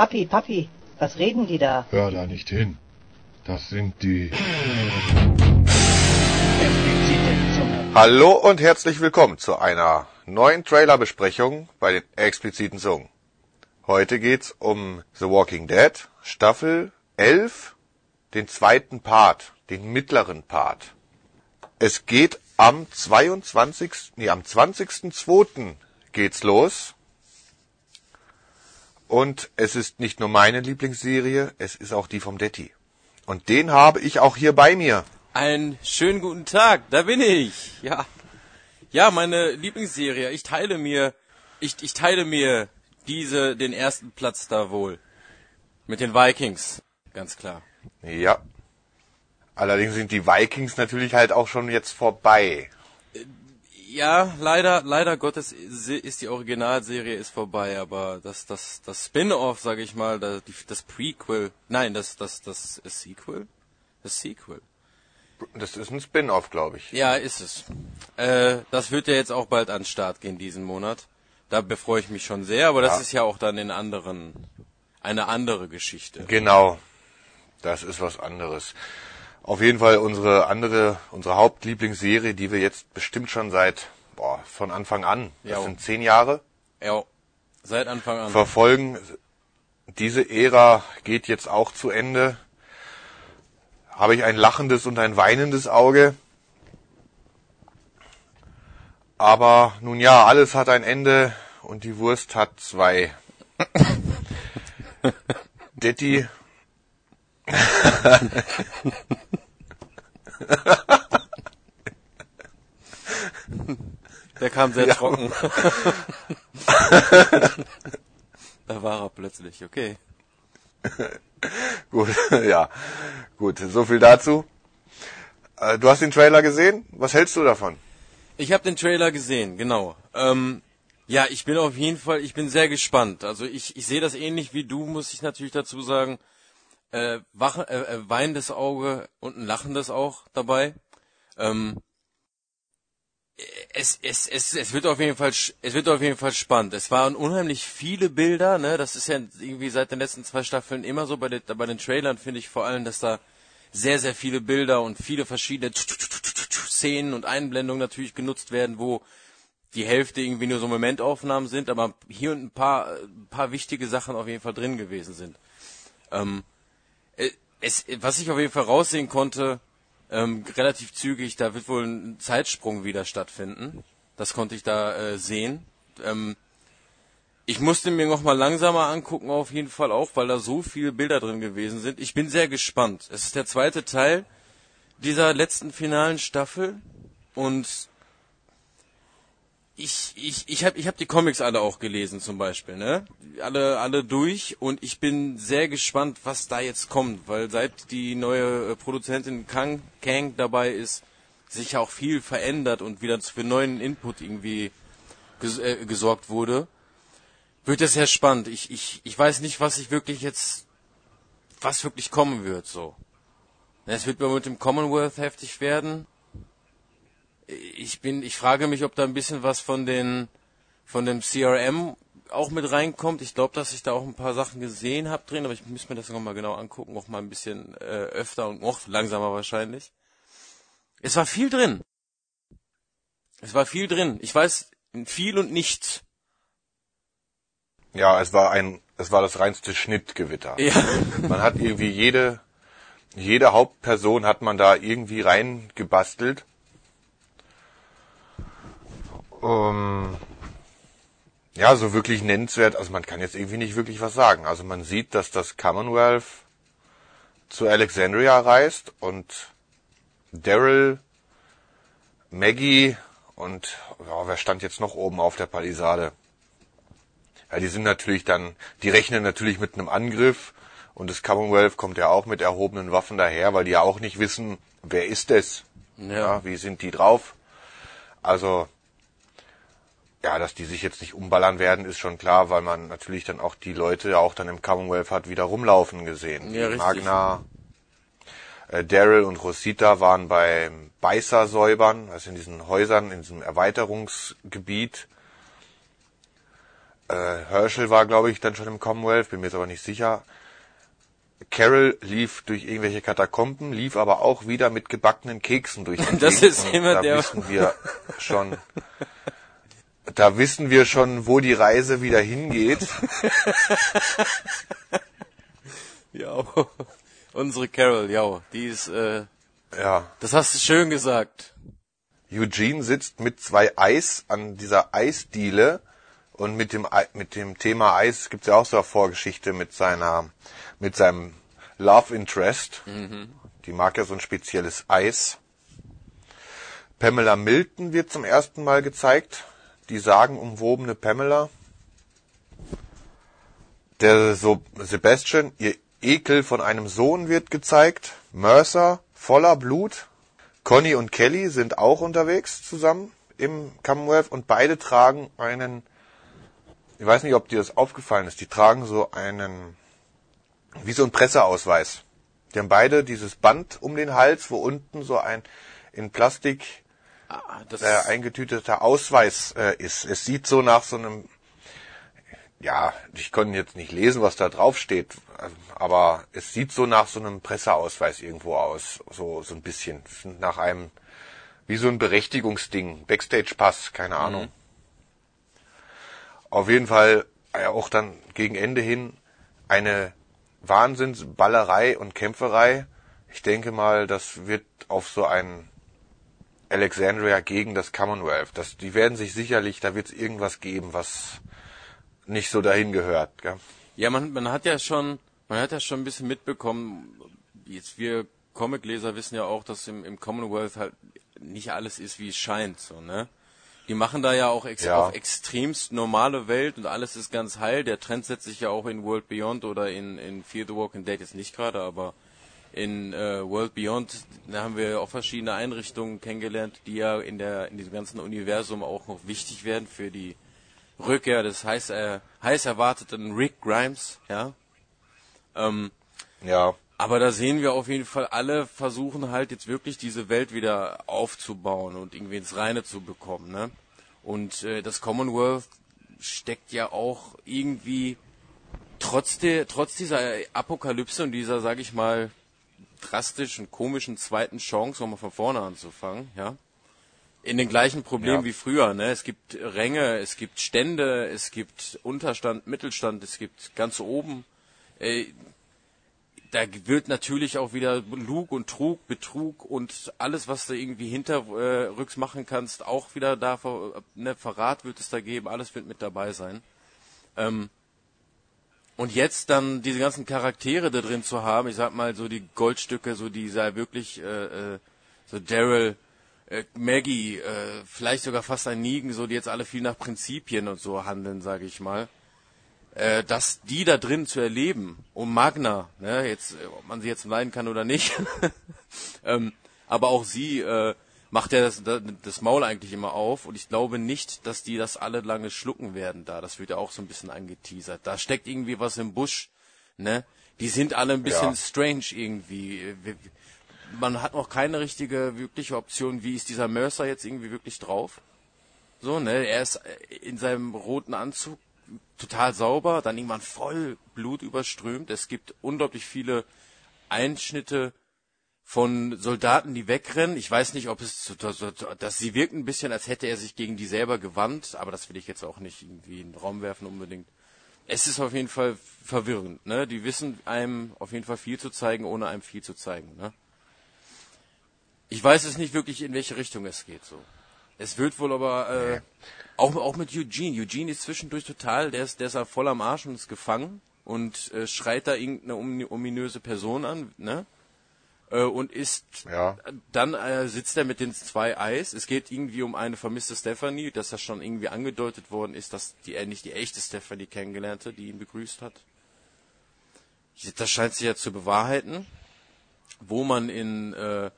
Papi, Papi, was reden die da? Hör da nicht hin. Das sind die. Hallo und herzlich willkommen zu einer neuen Trailerbesprechung bei den expliziten Zungen. Heute geht's um The Walking Dead, Staffel 11, den zweiten Part, den mittleren Part. Es geht am 22. Nee, am 20.02. geht's los. Und es ist nicht nur meine Lieblingsserie, es ist auch die vom Detti. Und den habe ich auch hier bei mir. Einen schönen guten Tag, da bin ich. Ja. Ja, meine Lieblingsserie. Ich teile mir, ich, ich teile mir diese, den ersten Platz da wohl. Mit den Vikings. Ganz klar. Ja. Allerdings sind die Vikings natürlich halt auch schon jetzt vorbei. Ja, leider, leider Gottes ist die Originalserie ist vorbei, aber das, das, das Spin-off, sage ich mal, das, das Prequel, nein, das, das, das ist Sequel, das Sequel. Das ist ein Spin-off, glaube ich. Ja, ist es. Äh, das wird ja jetzt auch bald an den Start gehen diesen Monat. Da befreue ich mich schon sehr, aber das Ja. ist ja auch dann in anderen, eine andere Geschichte. Genau. Das ist was anderes. Auf jeden Fall unsere andere, unsere Hauptlieblingsserie, die wir jetzt bestimmt schon seit, boah, von Anfang an, das Ja. sind zehn Jahre, Ja, seit Anfang an. verfolgen. Diese Ära geht jetzt auch zu Ende. Habe ich ein lachendes und ein weinendes Auge. Aber nun ja, alles hat ein Ende und die Wurst hat zwei. Detti. Der kam sehr Ja. trocken. da war er plötzlich, okay. Gut, ja. Gut, so viel dazu. Äh, Du hast den Trailer gesehen? Was hältst du davon? Ich habe den Trailer gesehen, genau. Ähm, ja, ich bin auf jeden Fall, ich bin sehr gespannt. Also ich, ich sehe das ähnlich wie du, muss ich natürlich dazu sagen. Äh, wach, äh, äh, weinendes Auge und ein lachendes auch dabei. Ähm, es, es, es, es wird auf jeden Fall, es wird auf jeden Fall spannend. Es waren unheimlich viele Bilder, ne? Das ist ja irgendwie seit den letzten zwei Staffeln immer so. Bei den, bei den Trailern finde ich vor allem, dass da sehr, sehr viele Bilder und viele verschiedene Szenen und Einblendungen natürlich genutzt werden, wo die Hälfte irgendwie nur so Momentaufnahmen sind, aber hier und ein paar, ein paar wichtige Sachen auf jeden Fall drin gewesen sind. Ähm, äh, es, was ich auf jeden Fall raussehen konnte, ähm, relativ zügig, da wird wohl ein Zeitsprung wieder stattfinden. Das konnte ich da äh, sehen. Ähm, ich musste mir noch mal langsamer angucken, auf jeden Fall auch, weil da so viele Bilder drin gewesen sind. Ich bin sehr gespannt. Es ist der zweite Teil dieser letzten finalen Staffel und ich, ich, ich habe ich hab die Comics alle auch gelesen zum Beispiel, ne? Alle, alle durch und ich bin sehr gespannt, was da jetzt kommt, weil seit die neue äh, Produzentin Kang, Kang dabei ist, sich auch viel verändert und wieder für neuen Input irgendwie ges äh, gesorgt wurde, wird es sehr spannend. Ich, ich, ich weiß nicht, was ich wirklich jetzt, was wirklich kommen wird, so. Es wird mit dem Commonwealth heftig werden ich bin, ich frage mich, ob da ein bisschen was von den, von dem CRM auch mit reinkommt. Ich glaube, dass ich da auch ein paar Sachen gesehen habe drin, aber ich muss mir das nochmal genau angucken, auch mal ein bisschen äh, öfter und noch langsamer wahrscheinlich. Es war viel drin. Es war viel drin. Ich weiß viel und nichts. Ja, es war ein, es war das reinste Schnittgewitter. Ja. Man hat irgendwie jede, jede Hauptperson hat man da irgendwie reingebastelt. Ähm, ja, so wirklich nennenswert, also man kann jetzt irgendwie nicht wirklich was sagen. Also man sieht, dass das Commonwealth zu Alexandria reist und Daryl, Maggie und ja, wer stand jetzt noch oben auf der Palisade? Ja, die sind natürlich dann, die rechnen natürlich mit einem Angriff und das Commonwealth kommt ja auch mit erhobenen Waffen daher, weil die ja auch nicht wissen, wer ist es? Ja, wie sind die drauf? Also, ja, dass die sich jetzt nicht umballern werden, ist schon klar, weil man natürlich dann auch die Leute ja auch dann im Commonwealth hat wieder rumlaufen gesehen. Ja. Magna, äh, Daryl und Rosita waren beim Beißersäubern, also in diesen Häusern, in diesem Erweiterungsgebiet. äh, Herschel war, glaube ich, dann schon im Commonwealth, bin mir jetzt aber nicht sicher. Carol lief durch irgendwelche Katakomben, lief aber auch wieder mit gebackenen Keksen durch die Das Gegend. ist immer da der- wissen wir schon, da wissen wir schon, wo die Reise wieder hingeht. Ja, unsere Carol, ja, die ist, äh, Ja, das hast du schön gesagt. Eugene sitzt mit zwei Eis an dieser Eisdiele und mit dem mit dem Thema Eis gibt's ja auch so eine Vorgeschichte mit seiner mit seinem Love Interest. Die mag ja so ein spezielles Eis. Pamela Milton wird zum ersten Mal gezeigt. Die sagenumwobene Pamela. Der so Sebastian, ihr Ekel von einem Sohn wird gezeigt. Mercer, voller Blut. Conny und Kelly sind auch unterwegs zusammen im Commonwealth und beide tragen einen, ich weiß nicht, ob dir das aufgefallen ist, die tragen so einen, wie so ein Presseausweis. Die haben beide dieses Band um den Hals, wo unten so ein in Plastik das, äh, eingetüteter Ausweis äh, ist. Es sieht so nach so einem, ja, ich konnte jetzt nicht lesen, was da drauf steht, aber es sieht so nach so einem Presseausweis irgendwo aus, so so ein bisschen nach einem, wie so ein Berechtigungsding, Backstage-Pass, keine Ahnung. Auf jeden Fall äh, auch dann gegen Ende hin eine Wahnsinnsballerei und Kämpferei. Ich denke mal, das wird auf so ein Alexandria gegen das Commonwealth. Das, die werden sich sicherlich, da wird es irgendwas geben, was nicht so dahin gehört. Gell? Ja, man, man hat ja schon, man hat ja schon ein bisschen mitbekommen, jetzt wir Comicleser wissen ja auch, dass im, im Commonwealth halt nicht alles ist, wie es scheint, so, ne? Die machen da ja auch ex Ja. auf extremst normale Welt und alles ist ganz heil. Der Trend setzt sich ja auch in World Beyond oder in, in Fear the Walking Dead jetzt nicht gerade, aber in äh, World Beyond, da haben wir auch verschiedene Einrichtungen kennengelernt, die ja in der in diesem ganzen Universum auch noch wichtig werden für die Rückkehr des heiß, äh, heiß erwarteten Rick Grimes, ja. Ähm, Ja, aber da sehen wir auf jeden Fall, alle versuchen halt jetzt wirklich diese Welt wieder aufzubauen und irgendwie ins Reine zu bekommen, ne? Und äh, das Commonwealth steckt ja auch irgendwie trotz der, trotz dieser Apokalypse und dieser, sag ich mal, drastischen, komischen zweiten Chance, um mal von vorne anzufangen, ja, in den gleichen Problemen Ja. wie früher. Ne? Es gibt Ränge, es gibt Stände, es gibt Unterstand, Mittelstand, es gibt ganz oben. Äh, da wird natürlich auch wieder Lug und Trug, Betrug und alles, was du irgendwie hinterrücks machen kannst, auch wieder da, ne, Verrat wird es da geben, alles wird mit dabei sein. Ähm, und jetzt dann diese ganzen Charaktere da drin zu haben, ich sag mal so die Goldstücke, so die sei wirklich äh, äh, so Daryl, äh, Maggie, äh, vielleicht sogar fast ein Negan, so die jetzt alle viel nach Prinzipien und so handeln, sage ich mal. Äh, dass die da drin zu erleben und Magna, ne, jetzt ob man sie jetzt leiden kann oder nicht, ähm, aber auch sie äh, macht ja das, das Maul eigentlich immer auf und ich glaube nicht, dass die das alle lange schlucken werden da. Das wird ja auch so ein bisschen angeteasert. Da steckt irgendwie was im Busch, ne? Die sind alle ein bisschen Ja. strange irgendwie. Man hat noch keine richtige wirkliche Option, wie ist dieser Mercer jetzt irgendwie wirklich drauf? So, ne? Er ist äh, in seinem roten Anzug total sauber, dann irgendwann voll Blut überströmt. Es gibt unglaublich viele Einschnitte von Soldaten, die wegrennen. Ich weiß nicht, ob es, dass sie wirken ein bisschen, als hätte er sich gegen die selber gewandt, aber das will ich jetzt auch nicht irgendwie in den Raum werfen unbedingt. Es ist auf jeden Fall verwirrend, ne? Die wissen einem auf jeden Fall viel zu zeigen, ohne einem viel zu zeigen, ne? Ich weiß es nicht wirklich, in welche Richtung es geht, so. Es wird wohl aber, äh, auch, auch mit Eugene. Eugene ist zwischendurch total, der ist, der ist ja voll am Arsch und ist gefangen und äh, schreit da irgendeine omin- ominöse Person an, ne? Äh, und ist Ja. dann äh, sitzt er mit den zwei Eis. Es geht irgendwie um eine vermisste Stephanie, dass das schon irgendwie angedeutet worden ist, dass die er nicht die echte Stephanie kennengelernte, die ihn begrüßt hat. Das scheint sich ja zu bewahrheiten, wo man in äh,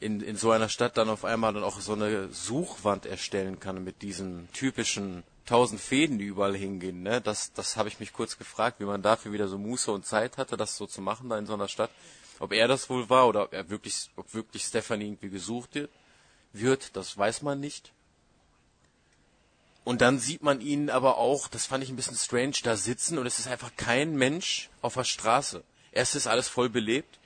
in, in so einer Stadt dann auf einmal dann auch so eine Suchwand erstellen kann mit diesen typischen tausend Fäden, die überall hingehen. Ne? Das, das habe ich mich kurz gefragt, wie man dafür wieder so Muße und Zeit hatte, das so zu machen da in so einer Stadt. Ob er das wohl war oder ob er wirklich, ob wirklich Stephanie irgendwie gesucht wird, das weiß man nicht. Und dann sieht man ihn aber auch, das fand ich ein bisschen strange, da sitzen und es ist einfach kein Mensch auf der Straße. Erst ist alles voll belebt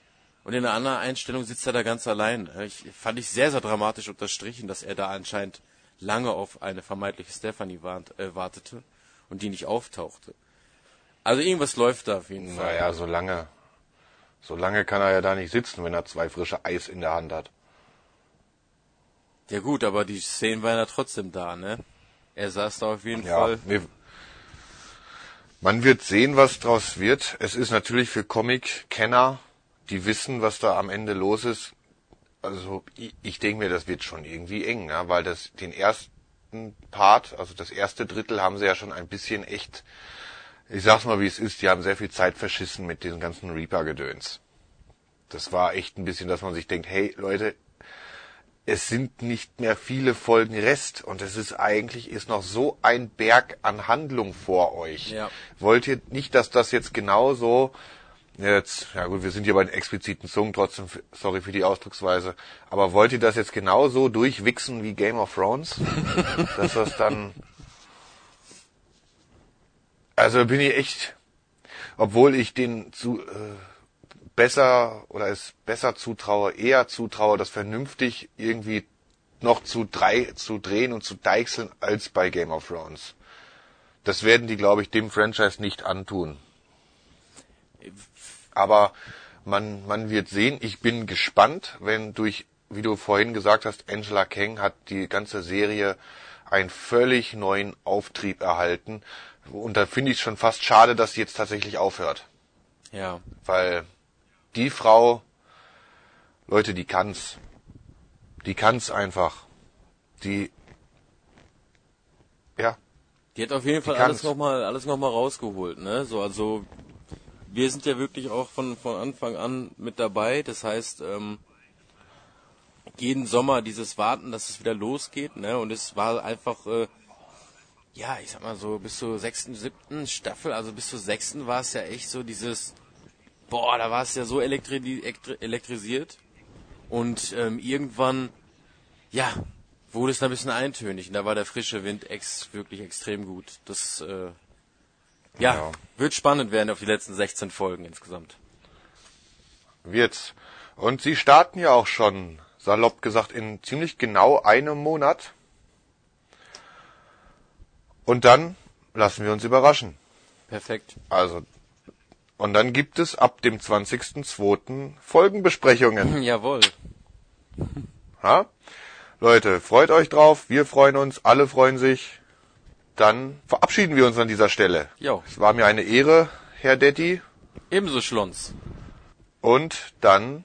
und in einer anderen Einstellung sitzt er da ganz allein. Ich fand ich sehr, sehr dramatisch unterstrichen, dass er da anscheinend lange auf eine vermeintliche Stephanie wart, äh, wartete und die nicht auftauchte. Also irgendwas läuft da auf jeden Fall. Naja, so lange, so lange kann er ja da nicht sitzen, wenn er zwei frische Eis in der Hand hat. Ja gut, aber die Szenen waren ja trotzdem da, ne? Er saß da auf jeden Ja, Fall. wir, man wird sehen, was draus wird. Es ist natürlich für Comic-Kenner, die wissen, was da am Ende los ist. Also ich, ich denke mir, das wird schon irgendwie eng, ne? weil das den ersten Part, also das erste Drittel, haben sie ja schon ein bisschen echt, ich sag's mal wie es ist, die haben sehr viel Zeit verschissen mit diesem ganzen Reaper-Gedöns. Das war echt ein bisschen, dass man sich denkt, hey Leute, es sind nicht mehr viele Folgen Rest und es ist eigentlich ist noch so ein Berg an Handlung vor euch. Ja. Wollt ihr nicht, dass das jetzt genauso jetzt, ja gut, wir sind hier bei den expliziten Zungen, trotzdem, sorry für die Ausdrucksweise, aber wollt ihr das jetzt genauso durchwichsen wie Game of Thrones? dass das dann, also bin ich echt, obwohl ich den zu, äh, besser oder es besser zutraue, eher zutraue, das vernünftig irgendwie noch zu, drei, zu drehen und zu deichseln als bei Game of Thrones. Das werden die, glaube ich, dem Franchise nicht antun. Aber man, man wird sehen. Ich bin gespannt, wenn durch, wie du vorhin gesagt hast, Angela Kang hat die ganze Serie einen völlig neuen Auftrieb erhalten. Und da finde ich es schon fast schade, dass sie jetzt tatsächlich aufhört. Ja. Weil die Frau, Leute, die kann's. Die kann's einfach. Die, ja, Die hat auf jeden Fall alles nochmal alles noch mal rausgeholt, ne? So, also wir sind ja wirklich auch von, von Anfang an mit dabei. Das heißt, ähm, jeden Sommer dieses Warten, dass es wieder losgeht, ne? Und es war einfach, äh, ja, ich sag mal so, bis zur sechsten, siebten Staffel, also bis zur sechsten war es ja echt so dieses, boah, da war es ja so elektri elektri elektrisiert. Und ähm, irgendwann, ja, wurde es da ein bisschen eintönig. Und da war der frische Wind ex wirklich extrem gut. Das, äh, ja, Ja. wird spannend werden auf die letzten 16 Folgen insgesamt. wird's. Und sie starten ja auch schon, salopp gesagt, in ziemlich genau einem Monat. Und dann lassen wir uns überraschen. Perfekt. Also, und dann gibt es ab dem 20.02. Folgenbesprechungen. Jawohl. Ha? Leute, freut euch drauf, wir freuen uns, alle freuen sich. Dann verabschieden wir uns an dieser Stelle. Jo. Es war mir eine Ehre, Herr Detti. Ebenso Schlons. Und dann